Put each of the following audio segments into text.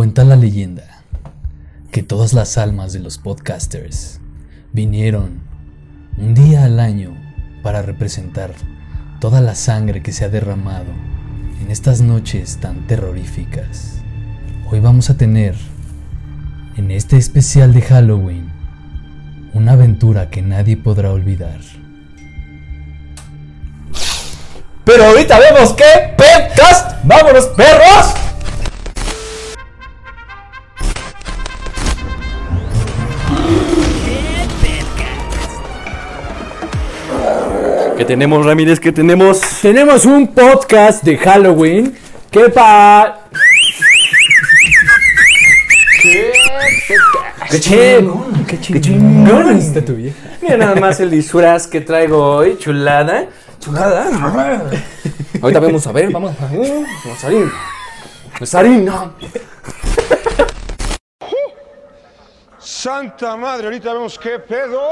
Cuenta la leyenda que todas las almas de los podcasters vinieron un día al año para representar toda la sangre que se ha derramado en estas noches tan terroríficas. Hoy vamos a tener en este especial de Halloween una aventura que nadie podrá olvidar. Pero ahorita vemos que podcast, vámonos perros. Tenemos, Ramírez? ¿Qué tenemos? Tenemos un podcast de Halloween que pa... ¡Qué chingón! ¡Qué chingón está tu vieja! Mira nada más el disfraz que traigo hoy, chulada. Chulada. Ahorita vamos a ver, vamos a ver. Sarín. Sarín, no. Santa madre, ahorita vemos qué pedo.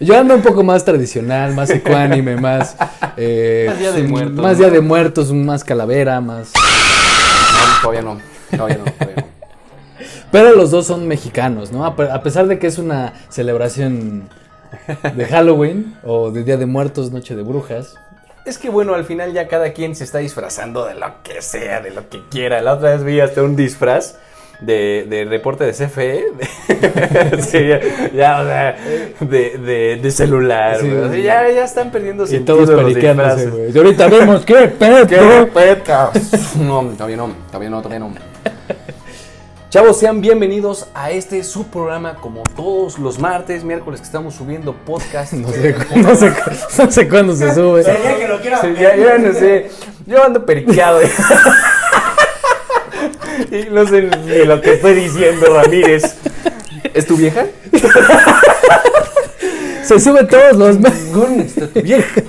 Yo ando un poco más tradicional, más ecuánime, más... eh, Más Día de Muertos, Más ¿no? Día de Muertos, más calavera, más... No, todavía no. Todavía no, todavía no. Pero los dos son mexicanos, ¿no? A pesar de que es una celebración de Halloween o de Día de Muertos, Noche de Brujas. Es que bueno, al final ya cada quien se está disfrazando de lo que sea, de lo que quiera. La otra vez vi hasta un disfraz de, de reporte de CFE. de- sí, ya, ya, o sea, de, de, de celular. Sí, güey. Ya, ya están perdiendo Y sentido todos los disfraces. güey. Y ahorita vemos qué pedo. ¡Qué peca! No, todavía no, todavía no, todavía no. Chavos, sean bienvenidos a este subprograma como todos los martes, miércoles que estamos subiendo podcast. No sé, no, sé, no sé cuándo se sube. Sí, ya, ya no sé. Yo ando periqueado. Y no sé ni lo que estoy diciendo, Ramírez. ¿Es tu vieja? Se sube todos los Está tu vieja.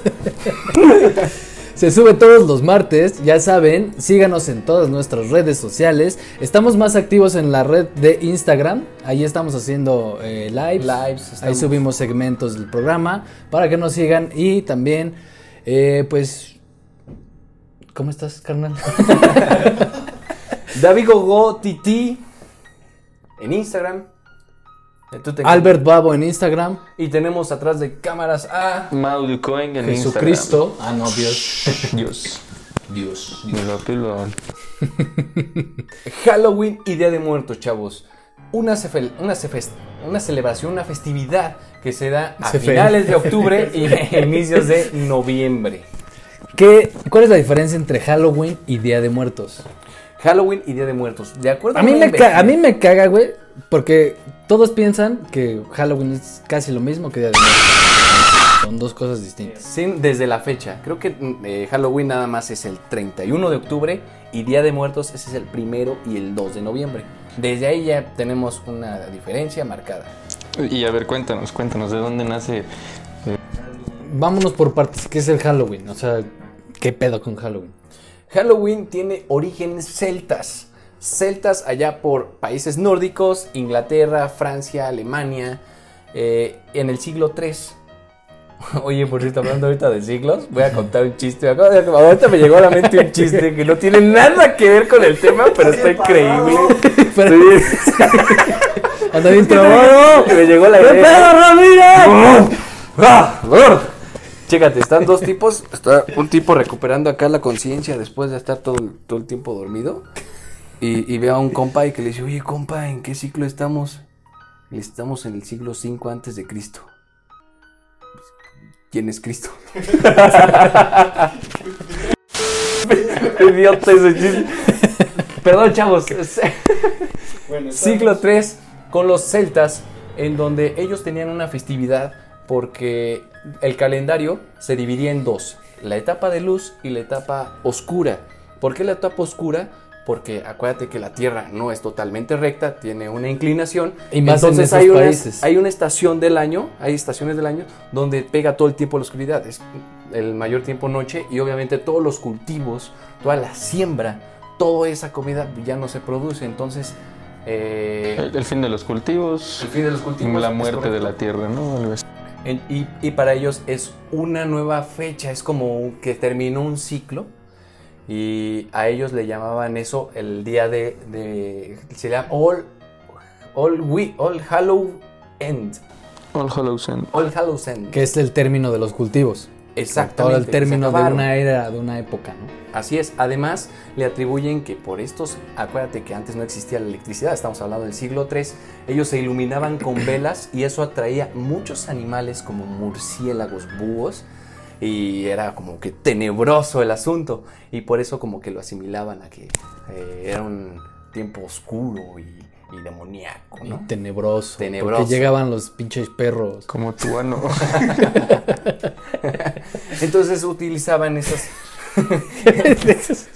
se sube todos los martes, ya saben, síganos en todas nuestras redes sociales. Estamos más activos en la red de Instagram, ahí estamos haciendo eh, lives. Lives, Ahí subimos segmentos del programa para que nos sigan y también eh, pues ¿Cómo estás, carnal? David Gogo Titi en Instagram. Eh, tú te- Albert Babo en Instagram, Y tenemos atrás de cámaras a. Mauro Cohen en Jesucristo, ah no, Dios. Instagram. Dios. Dios. Pelón. Halloween y Día de Muertos, chavos. Una, cefe- una, cefe- una celebración, una festividad que se da a Cefe. finales de octubre y inicios de noviembre. ¿Qué, ¿Cuál es la diferencia entre Halloween y Día de Muertos? Halloween y Día de Muertos. De acuerdo A mí, me a mí me caga, güey, porque todos piensan que Halloween es casi lo mismo que Día de Muertos. Son dos cosas distintas. Sí, desde la fecha. Creo que mm, eh, Halloween nada más es el 31 de octubre y Día de Muertos ese es el primero y el 2 de noviembre. Desde ahí ya tenemos una diferencia marcada. Y a ver, cuéntanos, cuéntanos, ¿de dónde nace? Vámonos por partes. ¿Qué es el Halloween? O sea, ¿qué pedo con Halloween? Halloween tiene orígenes celtas. Celtas allá por países nórdicos, Inglaterra, Francia, Alemania, eh, en el siglo III. Oye, por cierto, hablando ahorita de siglos, voy a contar un chiste. Ahorita me llegó a la mente un chiste que no tiene nada que ver con el tema, pero está increíble. Sí. Anda bien trabado. me llegó la ¡Qué idea. pedo, Ramírez! ¡Ah! Chécate, están dos tipos. Está un tipo recuperando acá la conciencia después de estar todo, el- todo el tiempo dormido. Y, y ve a un compa y que le dice, oye compa, ¿en qué siglo estamos? Estamos en el siglo 5 antes de Cristo. ¿Quién es Cristo? Idiota ese chiste. Perdón, chavos. siglo 3 con los celtas, en donde ellos tenían una festividad porque el calendario se dividía en dos, la etapa de luz y la etapa oscura. ¿Por qué la etapa oscura? Porque acuérdate que la Tierra no es totalmente recta, tiene una inclinación. Y más en Entonces esos hay, una, hay una estación del año, hay estaciones del año donde pega todo el tiempo la oscuridad. Es el mayor tiempo noche y obviamente todos los cultivos, toda la siembra, toda esa comida ya no se produce. Entonces, eh, El, el fin de los cultivos, el fin de los cultivos. la muerte de la tierra, ¿no? Y, y para ellos es una nueva fecha, es como que terminó un ciclo Y a ellos le llamaban eso el día de. de se llama All. All, we, all Hallow End. All Hallows End. All Hallows End. Que es el término de los cultivos. Exactamente. Todo el término de una era, de una época, ¿no? Así es. Además, le atribuyen que por estos, acuérdate que antes no existía la electricidad, estamos hablando del siglo III, ellos se iluminaban con velas y eso atraía muchos animales como murciélagos, búhos, y era como que tenebroso el asunto. Y por eso como que lo asimilaban a que eh, era un tiempo oscuro y, y demoníaco, Y ¿no? tenebroso. Tenebroso. Porque llegaban los pinches perros. Como tu ano. Entonces utilizaban esas... estas,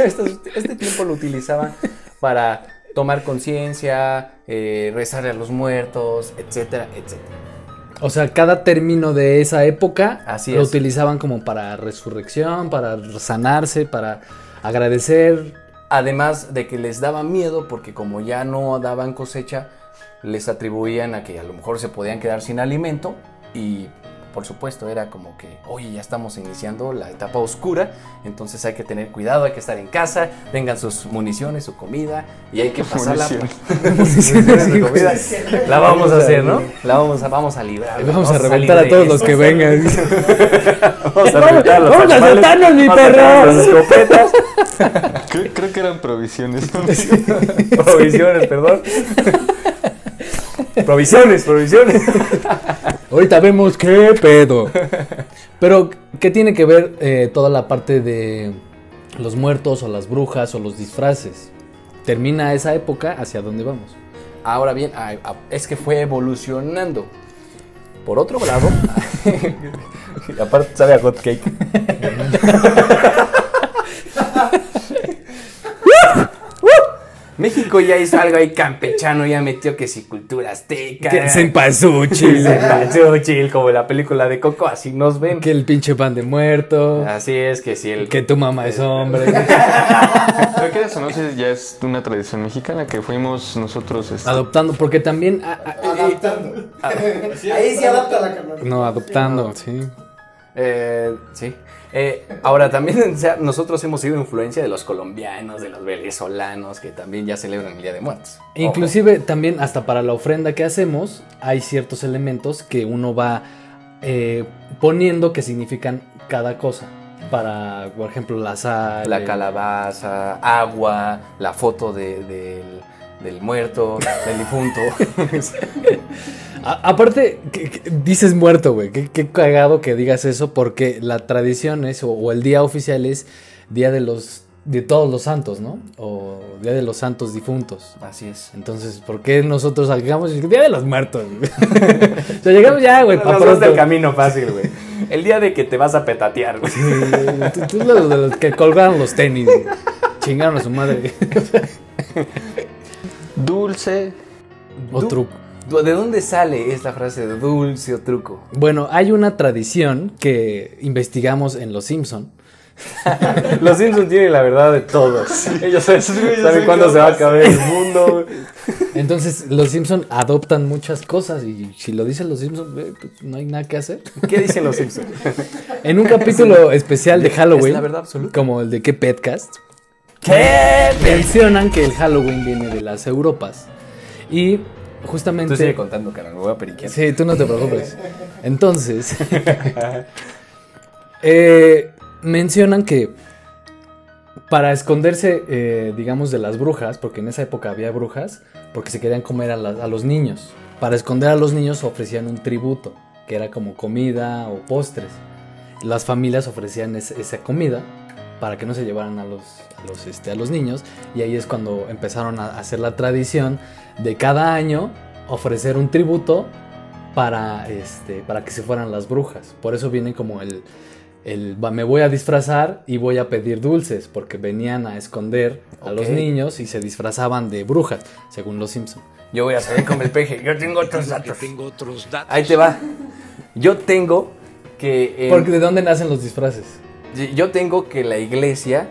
estas- este tiempo lo utilizaban para tomar conciencia, eh, rezarle a los muertos, etcétera, etcétera. O sea, cada término de esa época Así lo es. utilizaban como para resurrección, para sanarse, para agradecer. Además de que les daba miedo porque como ya no daban cosecha, les atribuían a que a lo mejor se podían quedar sin alimento y por supuesto era como que, oye, ya estamos iniciando la etapa oscura, entonces hay que tener cuidado, hay que estar en casa, tengan sus municiones, su comida y hay que pasarla. La vamos a hacer, ¿no? La vamos a, vamos a librar. Vamos a reventar a todos los que vengan. Vamos a reventar los Vamos a soltarnos, mi perro. las escopetas. Creo, creo que eran provisiones. Provisiones, perdón. Provisiones, provisiones. Ahorita vemos qué pedo. Pero, ¿qué tiene que ver eh, toda la parte de los muertos o las brujas o los disfraces? Termina esa época, ¿hacia dónde vamos? Ahora bien, es que fue evolucionando. Por otro lado, aparte sabe a hot cake. México ya hizo algo ahí campechano, ya metió que si cultura azteca. Que cempasúchil, Cempasúchil, como la película de Coco, así nos ven. que el pinche pan de muerto, Así es, que si el... que tu mamá es hombre. Creo que eso no sé, ya es una tradición mexicana que fuimos nosotros. este, Adoptando, porque también... ah, ah, Adaptando. Ahí se adapta la carnal. no, adoptando, sí. Eh, sí. Eh, ahora también o sea, nosotros hemos sido influencia de los colombianos, de los venezolanos, que también ya celebran el Día de Muertos. Ojo. Inclusive también hasta para la ofrenda que hacemos hay ciertos elementos que uno va eh, poniendo que significan cada cosa. Para, por ejemplo, la sal. la el- calabaza, agua, la foto de- del, del muerto, del difunto. A- aparte, que- que dices muerto, güey. Qué, qué cagado que digas eso porque la tradición es, o, o el día oficial es Día de los de todos los santos, ¿no? O Día de los santos difuntos. Así es. Entonces, ¿por qué nosotros llegamos Día de los muertos? o sea, llegamos ya, güey, para pronto. del camino fácil, güey. El día de que te vas a petatear, güey. Sí, tú, tú los de los que colgaron los tenis, güey. Chingaron a su madre. Dulce. o Du- truco. ¿De dónde sale esta frase de dulce o truco? Bueno, hay una tradición que investigamos en Los Simpson. Los Simpsons tienen la verdad de todo. Ellos saben, cuándo se va a acabar el mundo. Entonces, los Simpson adoptan muchas cosas y si lo dicen los Simpson, pues no hay nada que hacer. ¿Qué dicen los Simpsons? En un capítulo especial de Halloween, Es la verdad absoluta. como el de ¿Qué Petcast? ¿Qué? Mencionan que el Halloween viene de las Europas. Y justamente... Tú sigue contando, carnal, me voy a periquear. Sí, tú no te preocupes. Entonces, eh, mencionan que para esconderse, eh, digamos, de las brujas, porque en esa época había brujas, porque se querían comer a, la- a los niños. Para esconder a los niños ofrecían un tributo, que era como comida o postres. Las familias ofrecían es- esa comida para que no se llevaran a los, los, este, a los niños. Y ahí es cuando empezaron a hacer la tradición de cada año ofrecer un tributo para, este, para que se fueran las brujas. Por eso viene como el, me voy a disfrazar y voy a pedir dulces, porque venían a esconder a los niños y se disfrazaban de brujas, según los Simpson. Yo voy a salir con el peje. Yo tengo otros datos. Tengo otros datos. Ahí te va. Yo tengo que. en- Porque ¿de dónde nacen los disfraces? Yo tengo que la iglesia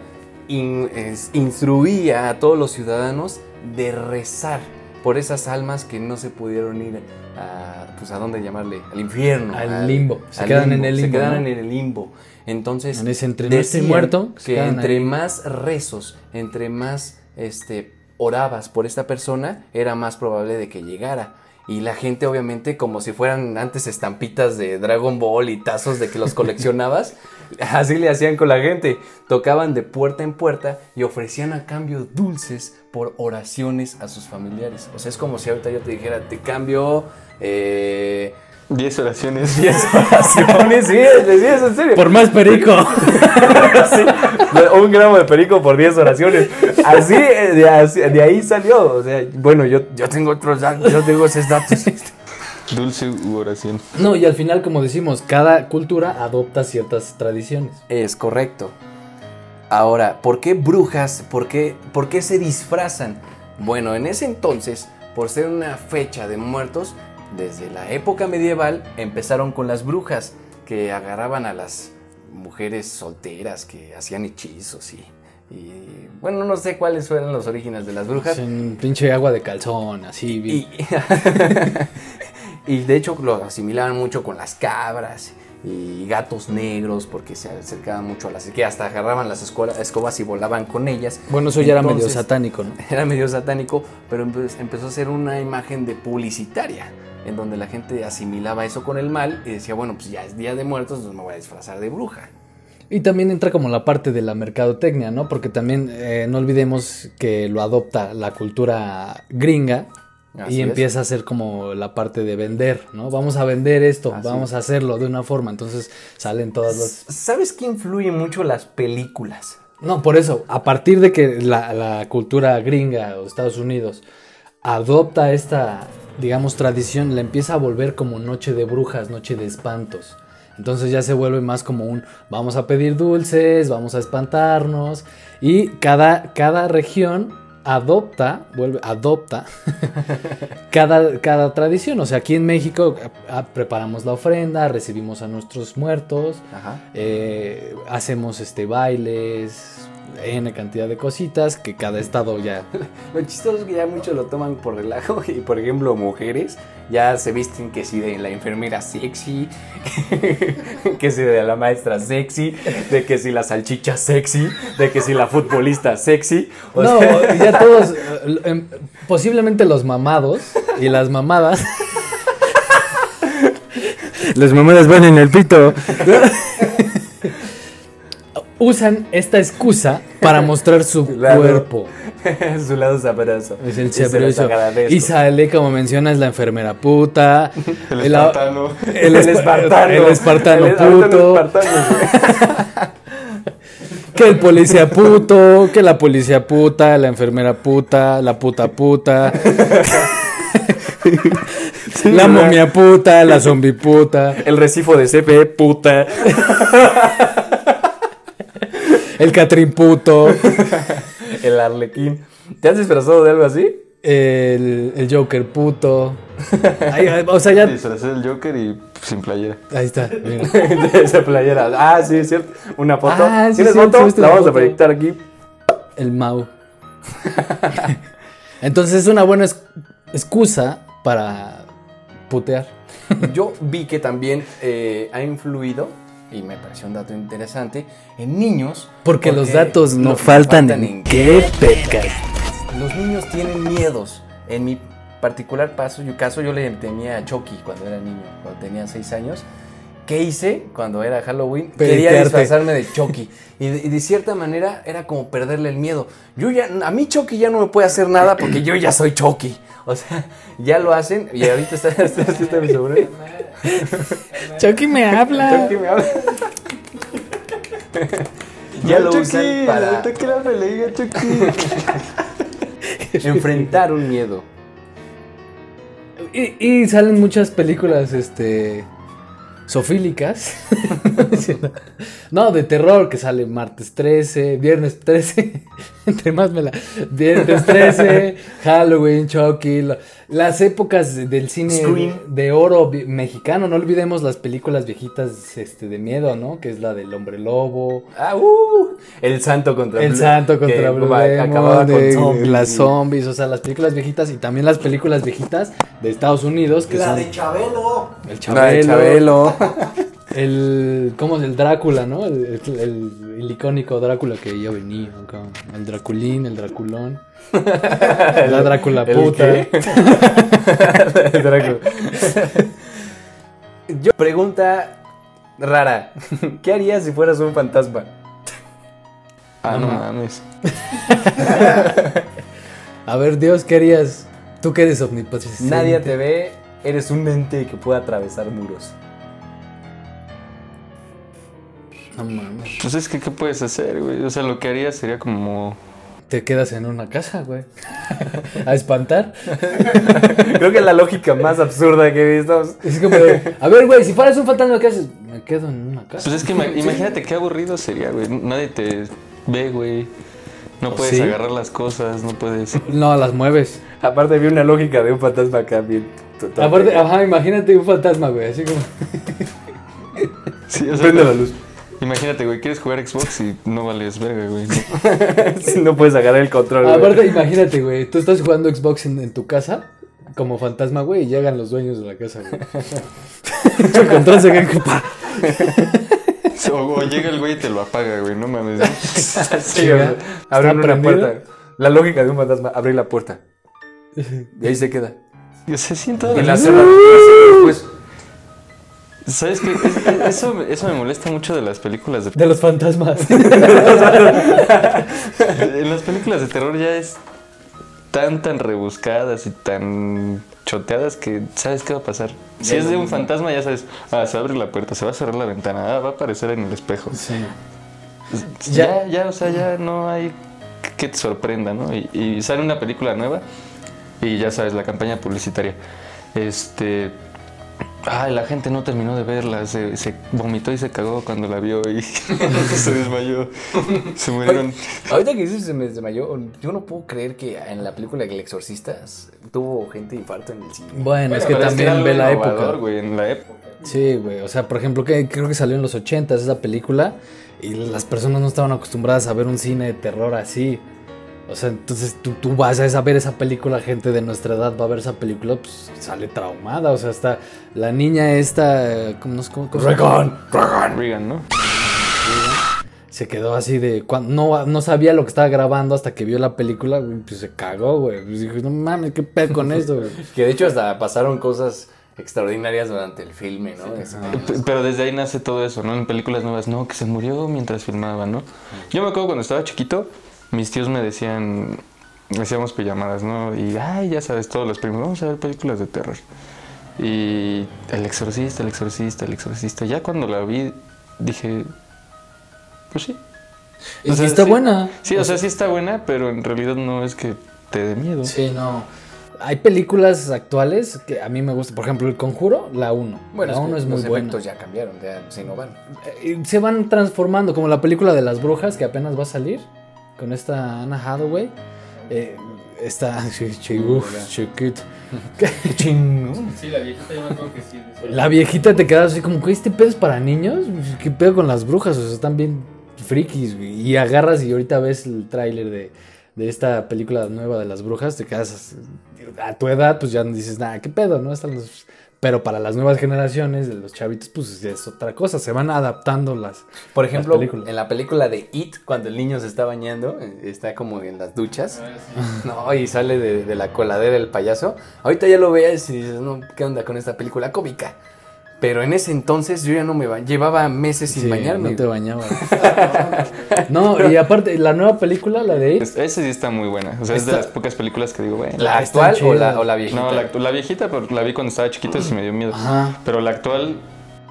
in- es- instruía a todos los ciudadanos de rezar por esas almas que no se pudieron ir a, pues a dónde llamarle, al infierno. Al limbo. Se quedan en el limbo. Se quedan en el limbo. Entonces, en ese entre no muerto, que entre más rezos, entre más este, orabas por esta persona, era más probable de que llegara. Y la gente, obviamente, como si fueran antes estampitas de Dragon Ball y tazos de que los coleccionabas, así le hacían con la gente. Tocaban de puerta en puerta y ofrecían a cambio dulces por oraciones a sus familiares. O sea, es como si ahorita yo te dijera, te cambio. Eh, 10 oraciones. 10 oraciones, sí, es en serio. Por más perico. un gramo de perico por 10 oraciones. Así de, ahí salió. O sea, bueno, yo, yo tengo otros datos, yo tengo esos datos. Dulce oración. No, y al final, como decimos, cada cultura adopta ciertas tradiciones. Es correcto. Ahora, ¿por qué brujas? ¿Por qué, ¿Por qué se disfrazan? Bueno, en ese entonces, por ser una fecha de muertos, desde la época medieval empezaron con las brujas que agarraban a las mujeres solteras que hacían hechizos y, bueno, no sé cuáles fueron los orígenes de las brujas. En pinche agua de calzón, así. Y, y de hecho lo asimilaban mucho con las cabras y gatos negros porque se acercaban mucho a las que hasta agarraban las escobas y volaban con ellas. Bueno, eso ya era medio satánico, ¿no? Era medio satánico, pero empezó a ser una imagen de publicitaria en donde la gente asimilaba eso con el mal y decía, bueno, pues ya es Día de Muertos, entonces me voy a disfrazar de bruja. Y también entra como la parte de la mercadotecnia, ¿no? Porque también eh, no olvidemos que lo adopta la cultura gringa y empieza a ser como la parte de vender, ¿no? Vamos a vender esto, vamos a hacerlo de una forma, entonces salen todas las... ¿Sabes qué influye mucho las películas? No, por eso, a partir de que la, la cultura gringa o Estados Unidos adopta esta, digamos, tradición, la empieza a volver como noche de brujas, noche de espantos. Entonces ya se vuelve más como un vamos a pedir dulces, vamos a espantarnos. Y cada, cada región adopta, vuelve, adopta cada, cada tradición. O sea, aquí en México preparamos la ofrenda, recibimos a nuestros muertos, eh, hacemos este bailes, N cantidad de cositas que cada estado ya. lo chistoso es que ya muchos lo toman por relajo y, por ejemplo, mujeres ya se visten que si de la enfermera sexy, que si de la maestra sexy, de que si la salchicha sexy, de que si la futbolista sexy. no, ya todos, em, posiblemente los mamados y las mamadas. Las mamadas van en el pito usan esta excusa para mostrar su cuerpo. su lado sabroso. Es el sabroso. Y, sale, como mencionas, la enfermera puta. El, espartano. El, espartano. El espartano puto. que el policía puto, que la policía puta, la enfermera puta, la puta puta. la momia puta, la zombie puta. El recifo de CP puta. El Catrín puto. el Arlequín. ¿Te has disfrazado de algo así? El, el Joker puto. o sea, ya. el Joker y sin playera. Ahí está, mira. Esa playera. Ah, sí, es cierto. Una foto. Ah, ¿Tienes foto? La vamos a proyectar aquí. El Mau. Entonces es una buena excusa para putear. Yo vi que también eh, ha influido y me pareció un dato interesante, en niños. Porque, los datos no, faltan, en qué pecas. Los niños tienen miedos. En mi particular paso, yo, caso, yo le temía a Chucky cuando era niño, cuando tenía 6 años. ¿Qué hice cuando era Halloween? Quería disfrazarme de Chucky. Y de, cierta manera era como perderle el miedo. Yo ya, a mí Chucky ya no me puede hacer nada porque yo ya soy Chucky. O sea, ya lo hacen y ahorita está, está, está mi sobrino. Chucky me habla. Chucky me habla. ya lo usan para la Chucky. enfrentar un miedo. Y, y, salen muchas películas, este sofílicas. no, de terror que sale martes 13, viernes 13, entre más me la... Viernes 13, Halloween, Chucky, la- las épocas de- del cine Scream. de oro mexicano, no olvidemos las películas viejitas este, de miedo, ¿no? Que es la del hombre lobo, Ah, uh, el santo contra el Blue- santo contra que Blue acababa con de- zombies. las zombies, o sea, las películas viejitas y también las películas viejitas de Estados Unidos que La son de Chabelo. el La de Chabelo. el cómo es el Drácula, ¿no? El, el- el- el icónico Drácula que ya venía acá, el Draculín, el Draculón. La Drácula ¿El puta. Drácula. Yo, pregunta rara. ¿Qué harías si fueras un fantasma? Ah, no Ajá. mames. A ver, Dios, ¿qué harías? Tú que eres omnipotente. Nadie te ve, eres un ente que puede atravesar muros. No mames. Pues es que, ¿qué puedes hacer, güey? O sea, lo que haría sería como... Te quedas en una casa, güey. A espantar. Creo que es la lógica más absurda que he visto. Es como de, a ver, güey, si fueras un fantasma, ¿qué haces? Me quedo en una casa. Pues es que ima- imagínate qué aburrido sería, güey. Nadie te ve, güey. No puedes ¿Sí? agarrar las cosas, no puedes... No, las mueves. Aparte vi una lógica de un fantasma acá bien. total. Aparte, ajá, imagínate un fantasma, güey, así como... Sí, o sea, Prende la luz. Imagínate, güey, quieres jugar Xbox y no vales verga, güey. No. no puedes agarrar el control. güey. Aparte, imagínate, güey, tú estás jugando Xbox en, en tu casa como fantasma, güey, y llegan los dueños de la casa, güey. Su control se cae. O, o llega el güey y te lo apaga, güey. No mames. Sí, güey. Abren una prendido? puerta. La lógica de un fantasma, abrir la puerta. Y ahí se queda. Yo sé, siento... Y la cierra. Pues, ¿Sabes qué? Es- es- Eso, me- eso me molesta mucho de las películas de... De los fantasmas. En las películas de terror ya es tan, tan rebuscadas y tan choteadas que sabes qué va a pasar. Si es de un fantasma, ya sabes, ah, se abre la puerta, se va a cerrar la ventana, ah, va a aparecer en el espejo. Sí. Ya, ya, o sea, ya no hay que te sorprenda, ¿no? Y, y sale una película nueva y ya sabes, la campaña publicitaria. Este. Ay, la gente no terminó de verla, se, se vomitó y se cagó cuando la vio y se desmayó. Se murieron. ahorita que dices se me desmayó, yo no puedo creer que en la película El Exorcista tuvo gente infarto en el cine. Bueno, es que también ve la época. en la época. Sí, güey. O sea, por ejemplo, que creo que salió en los 80 esa película y las personas no estaban acostumbradas a ver un cine de terror así. O sea, entonces tú, tú vas a esa- ver esa película, gente de nuestra edad va a ver esa película, pues sale traumada. O sea, hasta la niña esta, ¿cómo, no sé cómo- cómo se llama? Reagan, ¿no? Se quedó así de, cuando, no, no sabía lo que estaba grabando hasta que vio la película, pues se cagó, güey. Pues dijo, no mames, qué pedo con esto, güey. Que de hecho hasta pasaron cosas extraordinarias durante el filme, ¿no? Pero desde ahí nace todo eso, ¿no? En películas nuevas, no, que se murió mientras filmaban, ¿no? Yo me acuerdo cuando estaba chiquito, mis tíos me decían, hacíamos pijamadas, ¿no? Y, ay, ya sabes, todos los primos, vamos a ver películas de terror. Y El Exorcista, El Exorcista, El Exorcista. Ya cuando la vi, dije, pues sí. Y O sea, está sí. buena. Sí, o sea, sí está buena, pero en realidad no es que te dé miedo. Sí, no. Hay películas actuales que a mí me gustan. Por ejemplo, El Conjuro, la 1. Bueno, la es, 1 que es muy los buena. efectos ya cambiaron, ya se innovan. Eh, Se van transformando, como la película de las brujas que apenas va a salir con esta Anna Hathaway. Eh, esta. sí, sí, uf, chiquita. Chingón. Sí, la viejita yo me acuerdo que sí. La viejita te quedas así como, ¿qué este pedo es para niños? ¿Qué pedo con las brujas? O sea, están bien frikis. Y agarras y ahorita ves el tráiler de, de esta película nueva de las brujas, te quedas así, a tu edad, pues ya dices, nada, ¿qué pedo? ¿No? Están los... Pero para las nuevas generaciones, de los chavitos, pues es otra cosa. Se van adaptando las. Por ejemplo, en la película de It, cuando el niño se está bañando, eh, está como en las duchas, no, y sale de, de la coladera el payaso. Ahorita ya lo veas y dices, no, ¿qué onda con esta película cómica? Pero en ese entonces yo ya no me bañaba, llevaba meses sin Sí, bañarme. No te bañabas. no, y aparte, la nueva película, la de It, Es- Esa sí está muy buena. O sea, es de las pocas películas que digo, bueno. ¿La actual o la, o la viejita? No, la, la viejita, pero la vi cuando estaba chiquito y sí me dio miedo. Ajá. Pero la actual,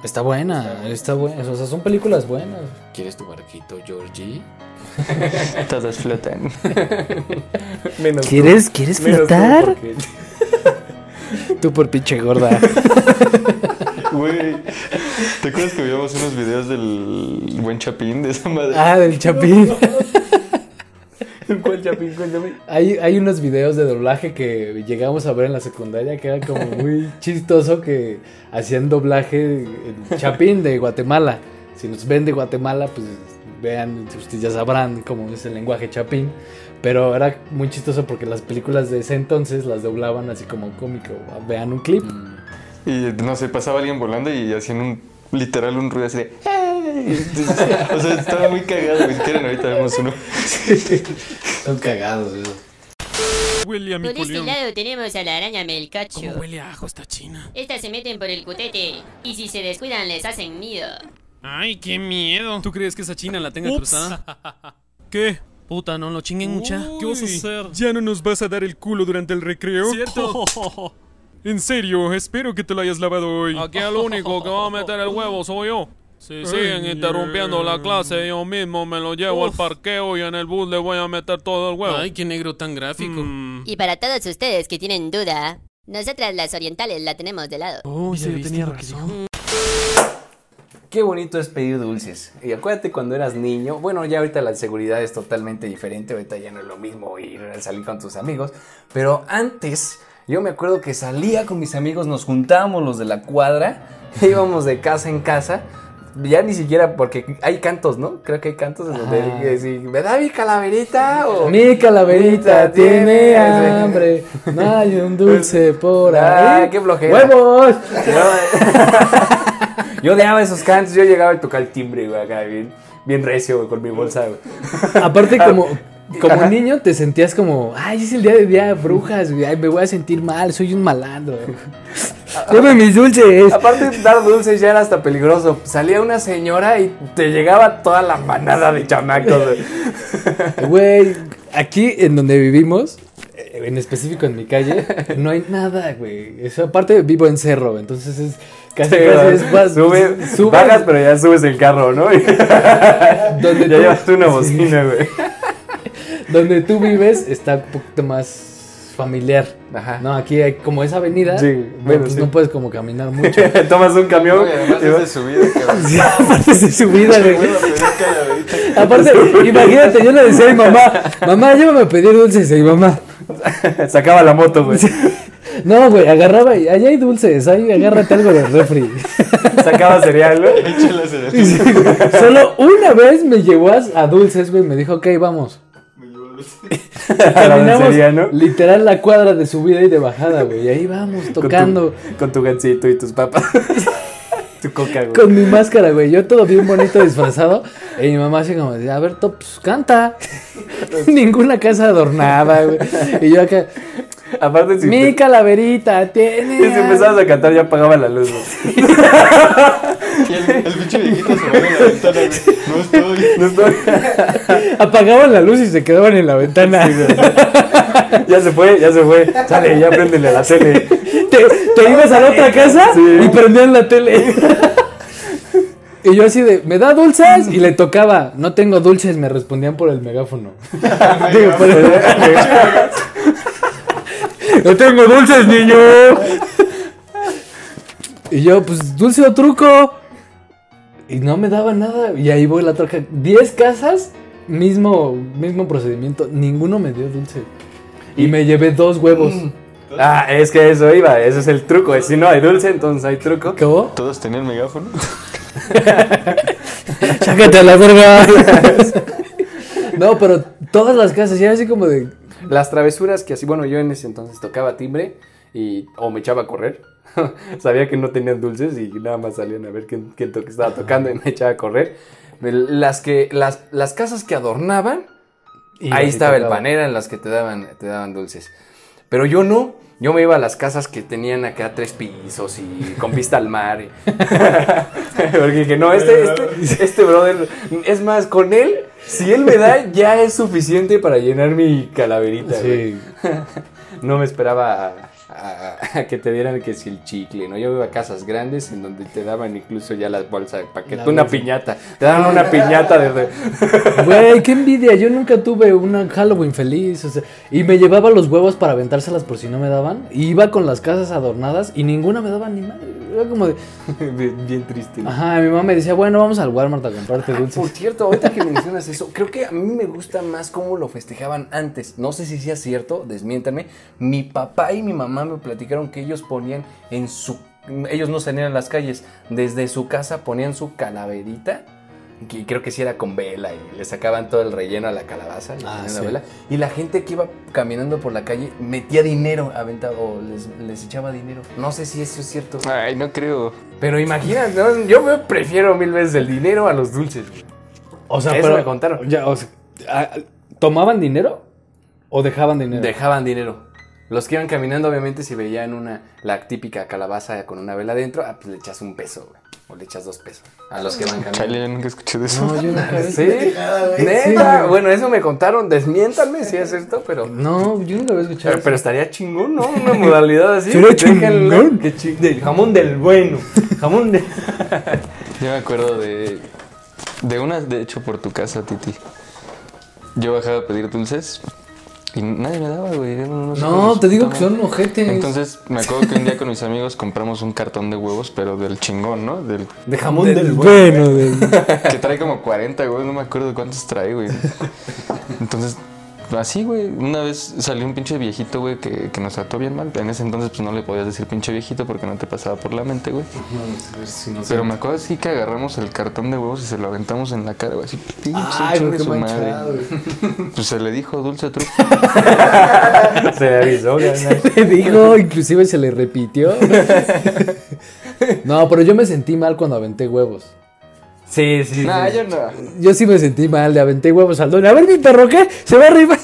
está buena, está buena. O sea, son películas buenas. ¿Quieres tu barquito, Georgie? todas flotan. Menos ¿Quieres, ¿quieres tú, menos tú, flotar? porque- Tú por pinche gorda. Güey, ¿te acuerdas que veíamos unos videos del buen Chapín de esa madre? Ah, del Chapín. ¿Cuál chapín? ¿Cuál chapín? Hay, hay unos videos de doblaje que llegamos a ver en la secundaria que era como muy chistoso que hacían doblaje el Chapín de Guatemala. Si nos ven de Guatemala, pues vean, ustedes ya sabrán cómo es el lenguaje Chapín. Pero era muy chistoso porque las películas de ese entonces las doblaban así como cómico. Vean un clip. Y no sé, pasaba alguien volando y hacían un literal un ruido así de "¡Hey!". O sea, estaba muy cagado, güey. Si quieren, ahorita vemos uno. Son cagados, güey. Huele a mi Por este lado tenemos a la araña melcacho. ¿Cómo huele a ajo esta china? Estas se meten por el cutete y si se descuidan les hacen nido. Ay, qué miedo. ¿Tú crees que esa china la tenga cruzada? ¿Qué? Puta, no lo chinguen mucha. ¿Qué vas a hacer? ¿Ya no nos vas a dar el culo durante el recreo? ¿Cierto? en serio, espero que te lo hayas lavado hoy. Aquí el único que va a meter el huevo soy yo. Si siguen interrumpiendo la clase, yo mismo me lo llevo al parqueo y en el bus le voy a meter todo el huevo. Ay, qué negro tan gráfico. Y para todos ustedes que tienen duda, nosotras las orientales la tenemos de lado. Oh, ya tenía razón. Qué bonito es pedir dulces. Y acuérdate cuando eras niño. Bueno, ya ahorita la seguridad es totalmente diferente. Ahorita ya no es lo mismo ir a salir con tus amigos. Pero antes, yo me acuerdo que salía con mis amigos, nos juntábamos los de la cuadra, íbamos de casa en casa. Ya ni siquiera, porque hay cantos, ¿no? Creo que hay cantos en donde si, ¿me da mi calaverita? O, Mi calaverita tiene hambre. No hay un dulce por Ah, ahí. qué flojera. ¡Huevos! Yo, yo odiaba esos cantos, yo llegaba y tocaba el timbre, güey, acá, bien, bien recio, güey, con mi bolsa, güey. Aparte, como, como Ajá. niño, te sentías como, ay, es el día de día de brujas, güey. Ay, me voy a sentir mal, soy un malandro. Dame mis dulces. Aparte, dar dulces ya era hasta peligroso. Salía una señora y te llegaba toda la manada de chamacos, güey. Güey, aquí en donde vivimos, eh, en específico en mi calle, no hay nada, güey. Eso, aparte, vivo en cerro, entonces es casi, Sí, casi es más. Sube, subes bajas, pero ya subes el carro, ¿no? Donde, ya tú, llevas una bocina, güey. Donde tú vives está un poquito más familiar. Ajá. No, aquí hay como esa avenida. Sí, bueno, pues sí. no puedes como caminar mucho. Tomas un camión. No, y además y es vas- de su vida, cabrón. Aparte de su vida, güey. Es. Aparte, imagínate, yo le decía a mi mamá, mamá, llévame a pedir dulces. Y mi mamá, Sacaba la moto, güey. no, güey, agarraba, y allá hay dulces, ahí agárrate algo del refri. Sacaba cereal, güey. Solo una vez me llevó a, a dulces, güey, me dijo, ok, vamos. Literal la cuadra de subida y de bajada, güey. Y ahí vamos, Con tu- tocando. Con tu gancito y tus papas. tu coca, güey. Con mi máscara, güey. Yo todo bien bonito disfrazado. Y mi mamá así como, a ver, top, pues, canta. Ninguna casa adornada, güey. Y yo acá, Aparte, si, mi calaverita tiene. y si empezabas a cantar, ya apagaba la luz, el, el pinche viejito se va a la ventana, güey. No estoy. No estoy- Apagaban la luz y se quedaban en la ventana. Ya se fue, ya se fue. Sale, ya préndele a la tele. te, te ibas a la otra casa Sí. y prendían la tele. Y yo así de, ¿me da dulces? Y le tocaba, no tengo dulces, me respondían por el megáfono. Digo, por el- no tengo dulces, niño. Y yo, pues, dulce o truco. Y no me daba nada. Y ahí voy la troca. Diez casas, mismo, mismo procedimiento. Ninguno me dio dulce. Y me llevé dos huevos. Ah, es que eso iba, ese es el truco. Si no hay dulce, entonces hay truco. ¿Cómo? Todos tenían megáfono. Chácate a la verga. no, pero todas las casas, ya así como de. Las travesuras que así, bueno, yo en ese entonces tocaba timbre y o me echaba a correr. Sabía que no tenían dulces y nada más salían a ver quién, quién to- estaba tocando y me echaba a correr. Las que las, las casas que adornaban, y ahí estaba el panera en las que te daban, te daban dulces. Pero yo no. Yo me iba a las casas que tenían acá tres pisos y con vista al mar. y- Porque dije, no, este, este, este brother, es más, con él, si él me da, ya es suficiente para llenar mi calaverita. Sí. No me esperaba a, que te dieran que si el chicle, ¿no? Yo iba a casas grandes en donde te daban incluso ya las bolsas de paquete, La una bolsa. piñata. Te daban una piñata de... Güey, qué envidia. Yo nunca tuve una Halloween feliz. o sea, y me llevaba los huevos para aventárselas por si no me daban. daban. Y iba con las casas adornadas y ninguna me daba ni madre. Era como de. bien, bien triste. ¿no? Ajá, mi mamá me decía, bueno, vamos al Walmart a comprarte Ah, dulces. Por cierto, ahorita que mencionas eso, creo que a mí me gusta más cómo lo festejaban antes. No sé si sea cierto, desmiéntame. Mi papá y mi mamá me platicaron que ellos ponían en su. Ellos no salían a las calles. Desde su casa ponían su calaverita. Creo que sí era con vela y le sacaban todo el relleno a la calabaza. le Ah, sí. vela, y la gente que iba caminando por la calle metía dinero aventado o les, les echaba dinero. No sé si eso es cierto. Ay, no creo. Pero imagínate, ¿no? yo me prefiero mil veces el dinero a los dulces. O sea, Eso pero. me contaron. Ya, o sea, ah, ¿Tomaban dinero o dejaban dinero? Dejaban dinero. Los que iban caminando, obviamente, si veían una, la típica calabaza con una vela adentro, ah, pues le echas un peso, güey. O le echas dos pesos. A los que van Chale, yo nunca escuché de eso. No, yo nunca. ¿Sí? Neta. Bueno, eso me contaron. Desmiéntanme si es esto, pero. No, yo nunca había escuchado. Pero, pero estaría chingón, ¿no? Una modalidad así. Sería chingón. Que chi- del jamón del bueno. Jamón de. Yo me acuerdo de. De una, de hecho, por tu casa, Titi. Yo bajaba a pedir dulces y nadie me daba, güey. No, te digo que son ojetes. Entonces, me acuerdo que un día con mis amigos compramos un cartón de huevos, pero del chingón, ¿no? Del De jamón del, Del bueno. bueno, del- que trae como 40, güey. No me acuerdo cuántos trae, güey. Entonces, así, güey. Una vez salió un pinche viejito, güey, que, que nos trató bien mal. En ese entonces, pues no le podías decir pinche viejito porque no te pasaba por la mente, güey. Pero me acuerdo así que agarramos el cartón de huevos y se lo aventamos en la cara, güey. Así, pinche Ay, güey, qué su manchado, madre. Pues se le dijo dulce truco. Se avisó, ganas. Le dijo, inclusive se le repitió. No, pero yo me sentí mal cuando aventé huevos. Sí, sí. nah, sí. yo no. Yo sí me sentí mal, le aventé huevos al don. A ver, mi perro, ¿qué? Se va arriba.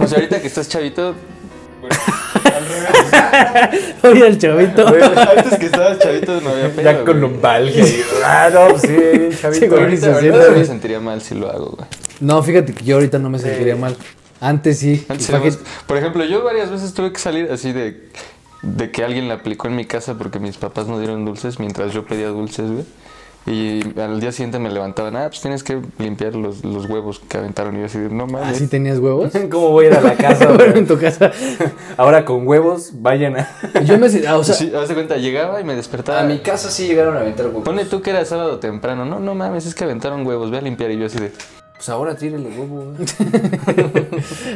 O sea, ahorita que estás chavito. Oye, el chavito. Antes que estabas chavito no había pedo. Ya con güey. lumbalgia. Ah, no, pues sí, chavito. Sí, güey, Ahorita, me sentiría mal si lo hago, güey. No, fíjate que yo ahorita no me sentiría mal. Antes sí. Antes que- Por ejemplo, yo varias veces tuve que salir así de, de que alguien la aplicó en mi casa porque mis papás no dieron dulces mientras yo pedía dulces, güey. Y al día siguiente me levantaban, ah, pues tienes que limpiar los, los huevos que aventaron. Y yo así de, no mames. ¿Así tenías huevos? ¿Cómo voy a ir a la casa? bueno, en tu casa. Ahora con huevos, vayan a. Yo me ah, o sea, sí, haz de cuenta, llegaba y me despertaba. A mi casa sí llegaron a aventar huevos. Pone tú que era sábado temprano. No, no mames, es que aventaron huevos, ve a limpiar. Y yo así de, Pues ahora tírele huevo.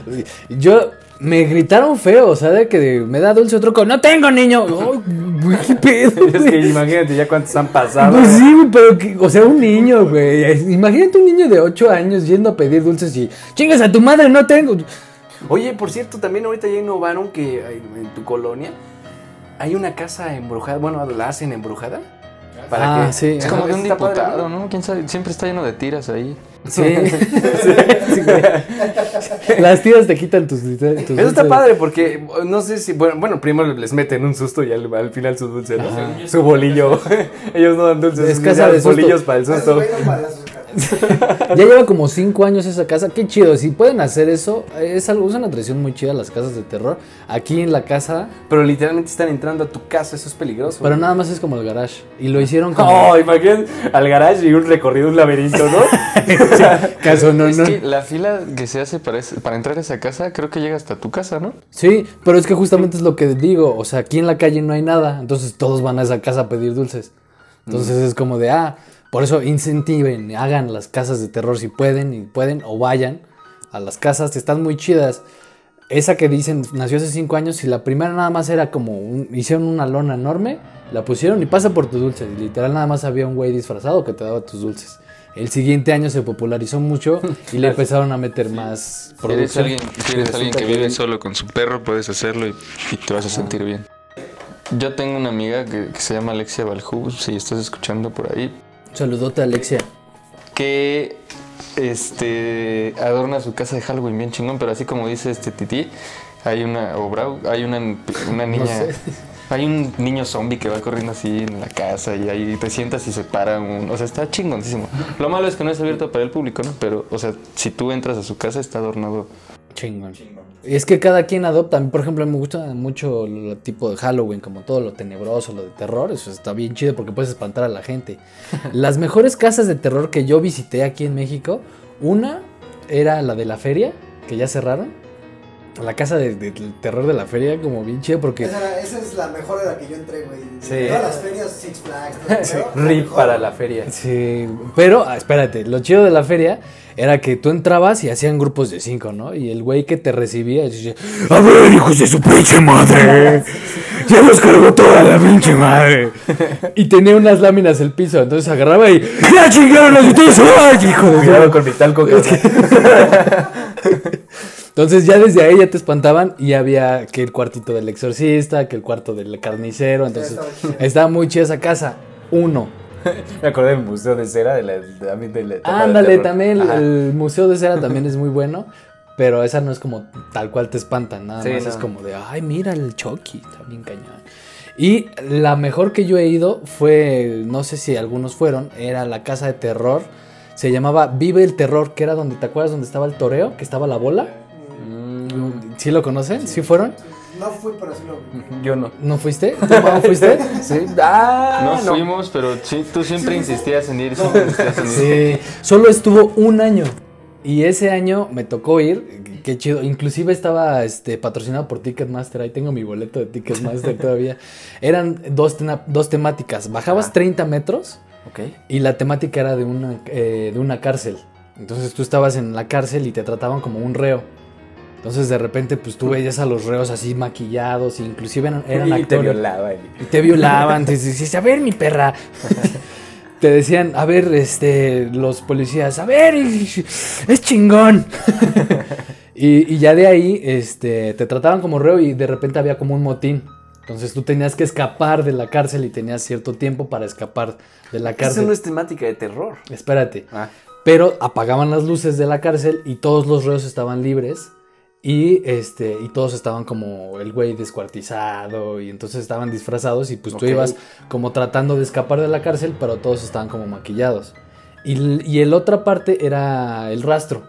güey. yo me gritaron feo, o sea, de que me da dulce otro con no tengo niño. Güey, qué pedo. Es que imagínate ya cuántos han pasado. Pues güey. sí, pero que, o sea, un niño, güey. Imagínate un niño de 8 años yendo a pedir dulces y chingas a tu madre, no tengo. Oye, por cierto, también ahorita ya innovaron que en tu colonia hay una casa embrujada. Bueno, la hacen embrujada. Ah, que- sí. es como de un padre, diputado, ¿no? ¿Quién sabe? Siempre está lleno de tiras ahí. Sí. Sí, güey. Las tías te quitan tus, tus Eso está padre porque no sé si, bueno, bueno, primero les meten un susto y al, al final su dulce, ¿no? Su bolillo. Ellos no dan dulces, Es casa de susto. bolillos para el susto. Ya lleva como 5 años esa casa. Qué chido. Si pueden hacer eso, es algo, es una tradición muy chida las casas de terror. Aquí en la casa, Pero literalmente están entrando a tu casa, eso es peligroso. pero nada más es como el garage. Y lo hicieron como. Oh, imagínate al garage y un recorrido, un laberinto, ¿no? Caso no, es no. que la fila que se hace para, ese- para entrar a esa casa, creo que llega hasta tu casa, ¿no? Sí, pero es que justamente es lo que digo. O sea, aquí en la calle no hay nada. Entonces todos van a esa casa a pedir dulces. Entonces es como de, ah, por eso incentiven, hagan las casas de terror si pueden y pueden o vayan a las casas que están muy chidas. Esa que dicen nació hace cinco años y la primera nada más era como, un- hicieron una lona enorme, la pusieron y pasa por tus dulces. Y literal nada más había un güey disfrazado que te daba tus dulces. El siguiente año se popularizó mucho y le empezaron a meter más Si eres producción. alguien, si eres alguien que vive solo con su perro, puedes hacerlo y, y te vas a sentir bien. Yo tengo una amiga que, que se llama Alexia Baljú, si estás escuchando por ahí, Saludote Alexia. que este adorna su casa de Halloween bien chingón, pero así como dice este Titi, hay una o Brau, hay una, una niña, hay un niño zombie que va corriendo así en la casa y ahí te sientas y se para un, o sea, está chingoncísimo. Lo malo es que no es abierto para el público, ¿no? Pero, o sea, si tú entras a su casa está adornado. Chingón. Y es que cada quien adopta. A mí, por ejemplo, me gusta mucho el tipo de Halloween, como todo lo tenebroso, lo de terror. Eso está bien chido porque puedes espantar a la gente. Las mejores casas de terror que yo visité aquí en México, una era la de la feria, que ya cerraron. La casa de- de- del terror de la feria, como bien chido, porque Esa, era- esa es la mejor a la que yo entré, güey. Sí. Todas las ferias, Six Flags, todo eso, pero RIP para la feria. Sí, pero ah, espérate, lo chido de la feria era que tú entrabas y hacían grupos de cinco, ¿no? Y el güey que te recibía decía, a ver, hijos de su pinche madre, ya los cargó toda la pinche madre. Y tenía unas láminas el piso, entonces agarraba y, ya chingaron las y todos, ay, hijo de Cuidado con mi talco. Entonces ya desde ahí ya te espantaban y había que el cuartito del exorcista, que el cuarto del carnicero, entonces estaba muy chida esa casa. Uno. Me acordé del museo de cera de la, de, también de la etapa del Ándale, también Ajá. el Museo de Cera también es muy bueno, pero esa no es como tal cual te espantan, nada Sí, más no. es como de, ay, mira el Chucky, está bien cañón. Y la mejor que yo he ido fue, no sé si algunos fueron, era la casa de terror, se llamaba Vive el Terror, que era donde, ¿te acuerdas donde estaba el toreo? Que estaba la bola. ¿Sí lo conocen? ¿Sí fueron? No fui, pero sí lo vi. Yo no. ¿No fuiste? ¿Tú, Pau, fuiste? Sí. Ah, No, fuimos, pero sí, tú siempre insistías en ir, siempre insistías en ir. Sí, solo estuvo un año. Y ese año me tocó ir, qué chido. Inclusive estaba este, patrocinado por Ticketmaster. Ahí tengo mi boleto de Ticketmaster todavía. Eran dos, tena- dos temáticas. Bajabas 30 metros Ok. y la temática era de una, eh, de una cárcel. Entonces tú estabas en la cárcel y te trataban como un reo. Entonces de repente pues tú veías a los reos así maquillados, inclusive eran, eran y te actores. violaba. Y te violaban, te decías, a ver, mi perra. Te decían, a ver, este, los policías, a ver, es chingón. y, y ya de ahí, este, te trataban como reo y de repente había como un motín. Entonces tú tenías que escapar de la cárcel y tenías cierto tiempo para escapar de la Eso cárcel. no es temática de terror. Espérate. Ah. Pero apagaban las luces de la cárcel y todos los reos estaban libres. Y este, y todos estaban como el güey descuartizado. Y entonces estaban disfrazados. Y pues tú ibas como tratando de escapar de la cárcel, pero todos estaban como maquillados. Y, y el otra parte era el rastro.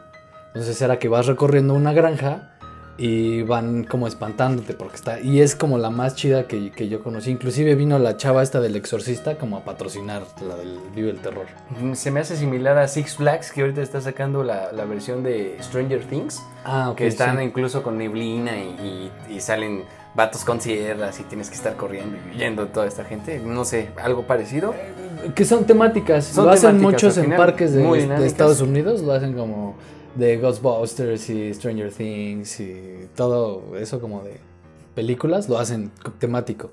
Entonces era que vas recorriendo una granja y van como espantándote porque está... Y es como la más chida que, que yo conocí. Inclusive vino la chava esta del exorcista como a patrocinar la del Vive el Terror. Se me hace similar a Six Flags, que ahorita está sacando la, la versión de Stranger Things. Ah, ok. que están sí. incluso con neblina y, y- y salen vatos con sierras y tienes que estar corriendo y huyendo toda esta gente. No sé, algo parecido. Que son temáticas. Son lo hacen temáticas, muchos en parques de, dinámicas. Estados Unidos. Lo hacen como de Ghostbusters y Stranger Things y todo eso como de películas. Lo hacen temático.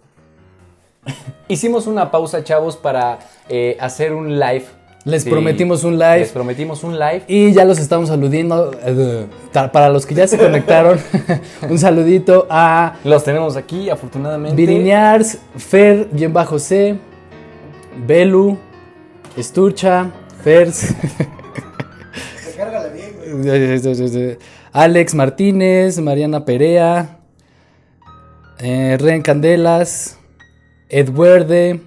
Hicimos una pausa, chavos, para eh, hacer un live. Les Sí, prometimos un live. Les prometimos un live. Y ya los estamos saludiendo. eh, para los que ya se conectaron, un saludito a Los tenemos aquí, afortunadamente. Viriñars, Fer-C, Belu, Esturcha, Fers. Alex Martínez, Mariana Perea, eh, Ren Candelas, Edwerde,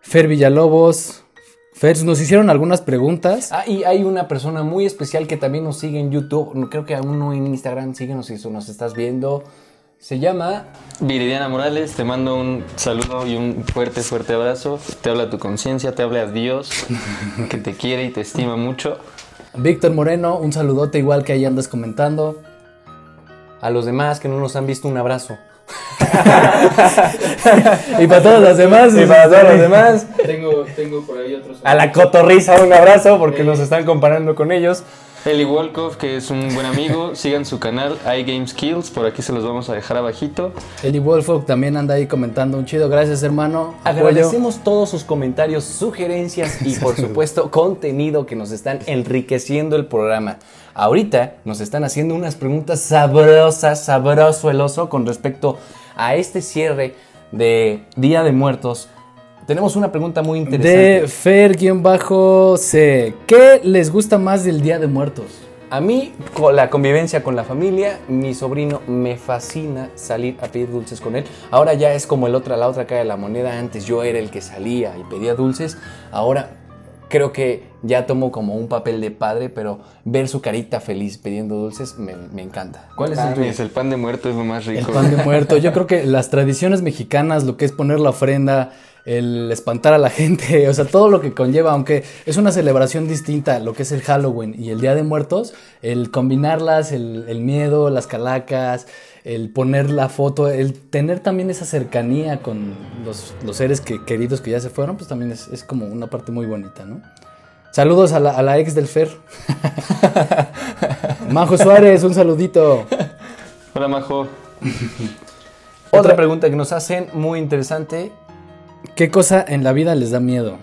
Fer Villalobos. Fer, nos hicieron algunas preguntas. Ah, y hay una persona muy especial que también nos sigue en YouTube. No, Creo que aún no en Instagram. Síguenos si nos estás viendo. Se llama Viridiana Morales, te mando un saludo y un fuerte, fuerte abrazo. Te habla tu conciencia, te habla Dios, que te quiere y te estima mucho. Víctor Moreno, un saludote igual que ahí andas comentando. a los demás que no nos han visto un abrazo. Y para todos los demás. Y para todos los demás. Tengo, tengo por ahí otros. A la cotorriza un abrazo porque nos están comparando con ellos. Eli Wolkov, que es un buen amigo, sigan su canal iGame Skills, por aquí se los vamos a dejar abajito. Eli Wolfog también anda ahí comentando un chido. Gracias, hermano. Apoyo. Agradecemos todos sus comentarios, sugerencias y por supuesto contenido que nos están enriqueciendo el programa. Ahorita nos están haciendo unas preguntas sabrosas, sabroso el oso con respecto a este cierre de Día de Muertos. Tenemos una pregunta muy interesante. De Fer-C. ¿Qué les gusta más del Día de Muertos? A mí, con la convivencia con la familia, mi sobrino me fascina salir a pedir dulces con él. Ahora ya es como el otra, la otra cara de la moneda. Antes yo era el que salía y pedía dulces. Ahora creo que ya tomo como un papel de padre, pero ver su carita feliz pidiendo dulces me, me encanta. ¿Cuál es el tuyo? El pan de muerto es lo más El rico. pan de muerto. Yo creo que las tradiciones mexicanas, lo que es poner la ofrenda, el espantar a la gente, o sea, todo lo que conlleva, aunque es una celebración distinta, lo que es el Halloween y el Día de Muertos, el combinarlas, el, el miedo, las calacas, el poner la foto, el tener también esa cercanía con los, los seres que, queridos que ya se fueron, pues también es, es como una parte muy bonita, ¿no? Saludos a la, a la ex del Fer. Majo Suárez, un saludito. Hola, Majo. Otra pregunta que nos hacen, muy interesante. ¿Qué cosa en la vida les da miedo?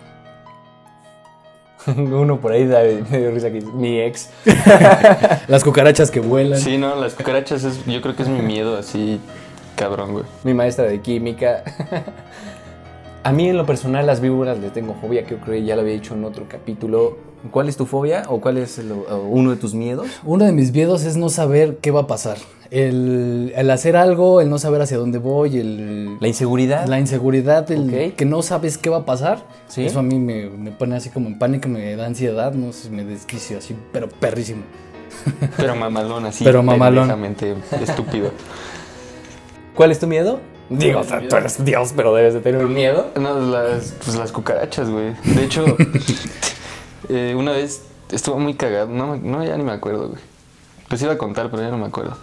Uno por ahí da medio risa que dice, mi ex. Las cucarachas que vuelan. Sí, no, las cucarachas es, yo creo que es mi miedo así, cabrón, güey. Mi maestra de química. A mí en lo personal las víboras le tengo fobia, que yo creo que ya lo había dicho en otro capítulo. ¿Cuál es tu fobia o cuál es el- o uno de tus miedos? Uno de mis miedos es no saber qué va a pasar. El, el hacer algo, el no saber hacia dónde voy, el, La inseguridad. la inseguridad, el que no sabes qué va a pasar. Sí. Eso a mí me, me pone así como en pánico, me da ansiedad, no sé, me desquicio así, pero perrísimo. Pero mamalón, así. Pero mamalón. estúpido. ¿Cuál es tu miedo? Digo, o sea, tú eres Dios, pero debes de tener un miedo. No, las, pues las cucarachas, güey. De hecho, eh, una vez estuvo muy cagado. No, no, ya ni me acuerdo, güey. Les iba a contar, pero ya no me acuerdo.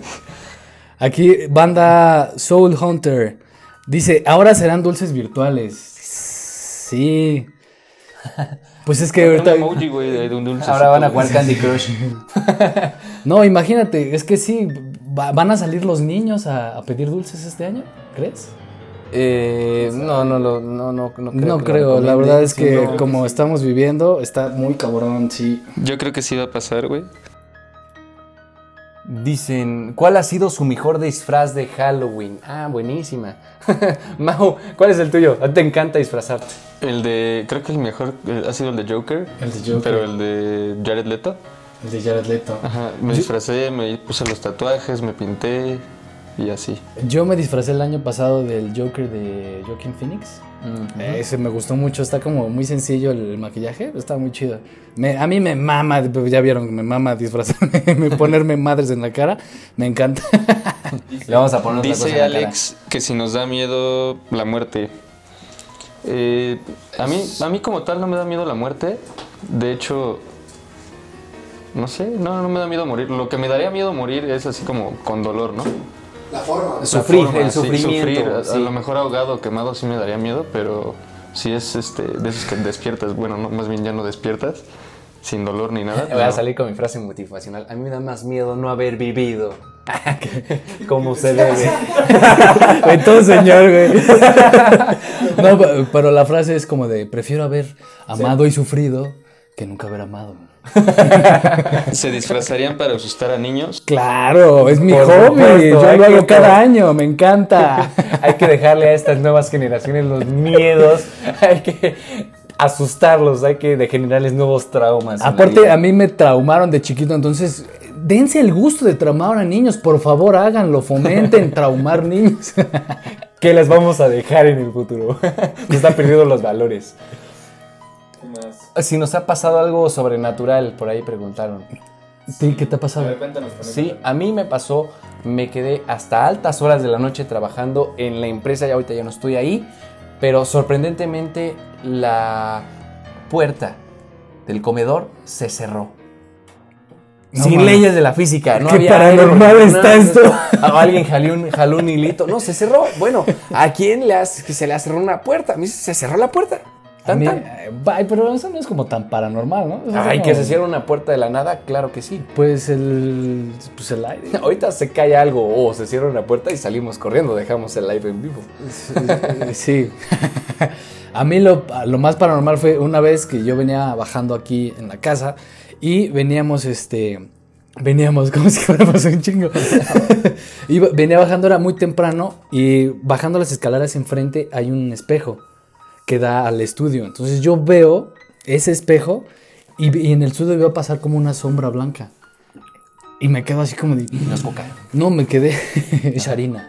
Aquí, banda Soul Hunter dice: Ahora serán dulces virtuales. Sí. Pues es que ahorita. emoji, de un dulce. Ahora van a jugar Candy Crush. No, imagínate, es que sí, va- van a salir los niños a, a pedir dulces este año, ¿crees? Eh, no, no, lo- no, no, no creo. No que lo creo, la verdad es que sino- como estamos viviendo, está muy cabrón, sí. Yo creo que sí va a pasar, güey. Dicen, ¿cuál ha sido su mejor disfraz de Halloween? Ah, buenísima. Mau, ¿cuál es el tuyo? A ti te encanta disfrazarte. El de. Creo que el mejor eh, ha sido el de Joker. El de Joker. Pero el de Jared Leto. El de Jared Leto. Ajá. Me disfracé, me puse los tatuajes, me pinté y así. Yo me disfracé el año pasado del Joker de Joaquin Phoenix. Ese me gustó mucho, está como muy sencillo el, maquillaje, está muy chido. Me- a mí me mama, ya vieron, me mama disfrazarme, me ponerme madres en la cara, me encanta. Le vamos a poner otra cosa en Dice la Alex que si nos da miedo la muerte. Eh, a, mí, a mí como tal no me da miedo la muerte. De hecho, no sé, no, no me da miedo morir. Lo que me daría miedo morir es así como con dolor, ¿no? La forma. Sufrir, forma, el sí, sufrimiento. sufrir. A, lo mejor ahogado o quemado sí me daría miedo, pero si es este, de esos que despiertas, bueno, no, más bien ya no despiertas, sin dolor ni nada. Voy a salir con mi frase motivacional. A mí me da más miedo no haber vivido. Como se debe. Todo señor, güey. No, pe- pero la frase es como de, prefiero haber amado y sufrido que nunca haber amado. ¿Se disfrazarían para asustar a niños? Claro, es mi Por hobby, supuesto, yo lo que- hago cada año, me encanta. Hay que dejarle a estas nuevas generaciones los miedos. Hay que asustarlos. Hay que generarles nuevos traumas. Aparte, a mí me traumaron de chiquito, entonces dense el gusto de traumar a niños, por favor, háganlo, fomenten traumar niños. ¿Qué les vamos a dejar en el futuro? Se están perdiendo los valores. Si nos ha pasado algo sobrenatural, por ahí preguntaron. Sí, ¿qué te ha pasado? Sí, a mí me pasó, me quedé hasta altas horas de la noche trabajando en la empresa, ya ahorita ya no estoy ahí, pero sorprendentemente la puerta del comedor se cerró. No Sin leyes de la física, no Qué había paranormal aire, está no, esto. no, Alguien jaló un, jaló un hilito. No, se cerró. Bueno, ¿a quién le hace que se le cerró una puerta? A mí se cerró la puerta. Tan, tan. eh, ay, pero eso no es como tan paranormal, ¿no? Eso Ay, como- que se cierra una puerta de la nada, claro que sí. Pues el, pues el aire. Ahorita se cae algo o se cierra una puerta y salimos corriendo, dejamos el live en vivo. Sí. A mí lo, lo más paranormal fue una vez que yo venía bajando aquí en la casa y veníamos, este, veníamos como si fuéramos un chingo. Venía bajando, era muy temprano y bajando las escaleras enfrente hay un espejo que da al estudio. Entonces yo veo ese espejo y, y en el estudio veo pasar como una sombra blanca. Y me quedo así como de... No es coca. No, me quedé. es harina.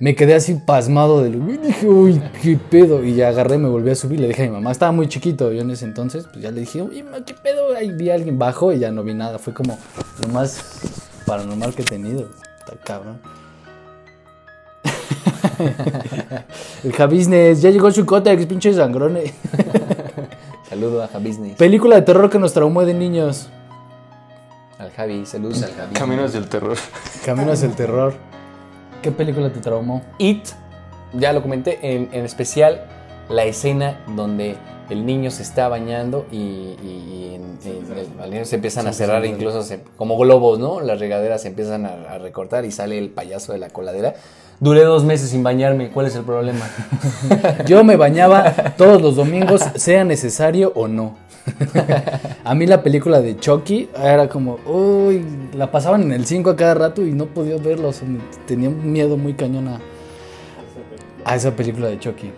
Me quedé así pasmado de lo. y Dije, uy, qué pedo. Y ya agarré, me volví a subir. Le dije a mi mamá, estaba muy chiquito yo en ese entonces. Pues ya le dije, uy, ma, qué pedo. Ahí vi a alguien bajo y ya no vi nada. Fue como lo más paranormal que he tenido. Está cabrón. El Javisnes, ya llegó su cótex, pinche sangrone. Saludo a Javisnes. Película de terror que nos traumó de niños. Al Javi, saludos al Javi. Camino hacia el terror. Camino hacia el terror. ¿Qué película te traumó? It, ya lo comenté, en, en especial la escena donde el niño se está bañando y, y- y en- en el- al niño se empiezan a cerrar incluso se- como globos, ¿no? Las regaderas se empiezan a, a recortar y sale el payaso de la coladera. Duré dos meses sin bañarme, ¿cuál es el problema? Yo me bañaba todos los domingos, sea necesario o no. A mí la película de Chucky era como, uy, la pasaban en el 5 a cada rato y no podía verlo. o sea, me- tenía un miedo muy cañón a, a esa película de Chucky.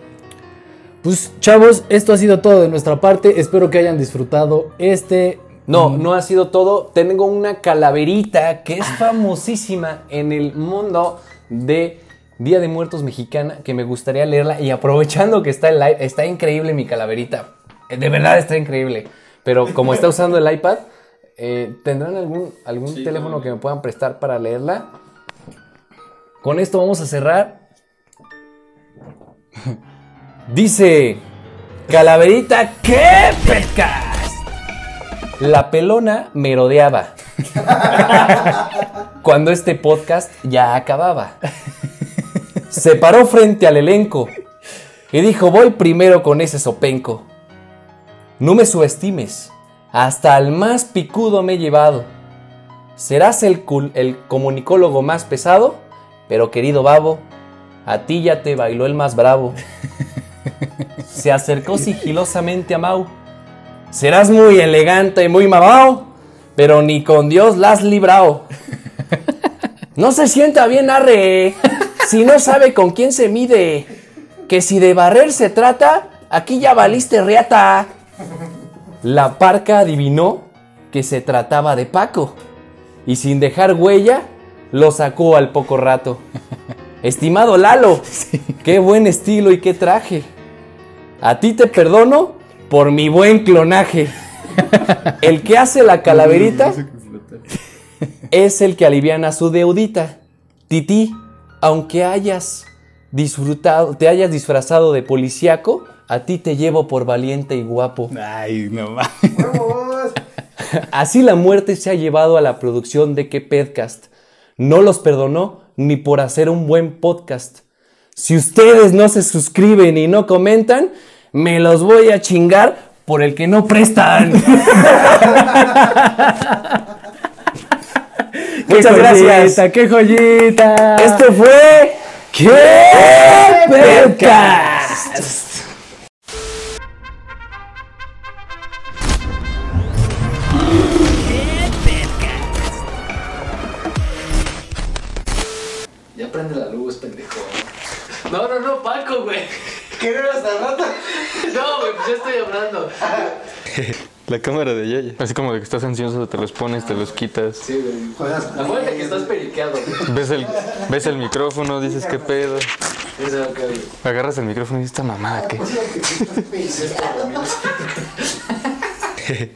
Pues chavos, esto ha sido todo de nuestra parte. Espero que hayan disfrutado este... No, no ha sido todo. Tengo una calaverita que es famosísima en el mundo de Día de Muertos mexicana que me gustaría leerla y aprovechando que está el live, está increíble mi calaverita. Eh, De verdad está increíble. Pero como está usando el iPad, eh, ¿tendrán algún, algún teléfono que me puedan prestar para leerla? Con esto vamos a cerrar. Dice, calaverita, ¿qué podcast? La pelona merodeaba. Cuando este podcast ya acababa. Se paró frente al elenco y dijo, voy primero con ese sopenco. No me subestimes, hasta al más picudo me he llevado. Serás el, cul- el comunicólogo más pesado, pero querido babo, a ti ya te bailó el más bravo. Se acercó sigilosamente a Mau. Serás muy elegante y muy mamao, pero ni con Dios la has librado. No se sienta bien arre, si no sabe con quién se mide. Que si de barrer se trata, aquí ya valiste reata. La parca adivinó que se trataba de Paco y sin dejar huella lo sacó al poco rato. Estimado Lalo, qué buen estilo y qué traje. A ti te perdono por mi buen clonaje. El que hace la calaverita es el que aliviana su deudita. Titi, aunque hayas disfrutado, te hayas disfrazado de policíaco, a ti te llevo por valiente y guapo. Ay, no mames. Así la muerte se ha llevado a la producción de qué podcast. No los perdonó ni por hacer un buen podcast. Si ustedes no se suscriben y no comentan, me los voy a chingar por el que no prestan. Muchas gracias. ¡Qué joyita! Este fue ¿Qué Podcast? Ya prende la luz, pendejo. No, no, no, Paco, güey. ¿Qué no hasta el rato? No, güey, pues ya estoy hablando. La cámara de Yaya. Así como de que estás ansioso, te los pones, te los quitas. Juegas con Acuérdate que estás periqueado. Ves el, ves el micrófono, dices qué pedo. Güey. Agarras el micrófono y dices, esta mamada, ¿qué? Pues,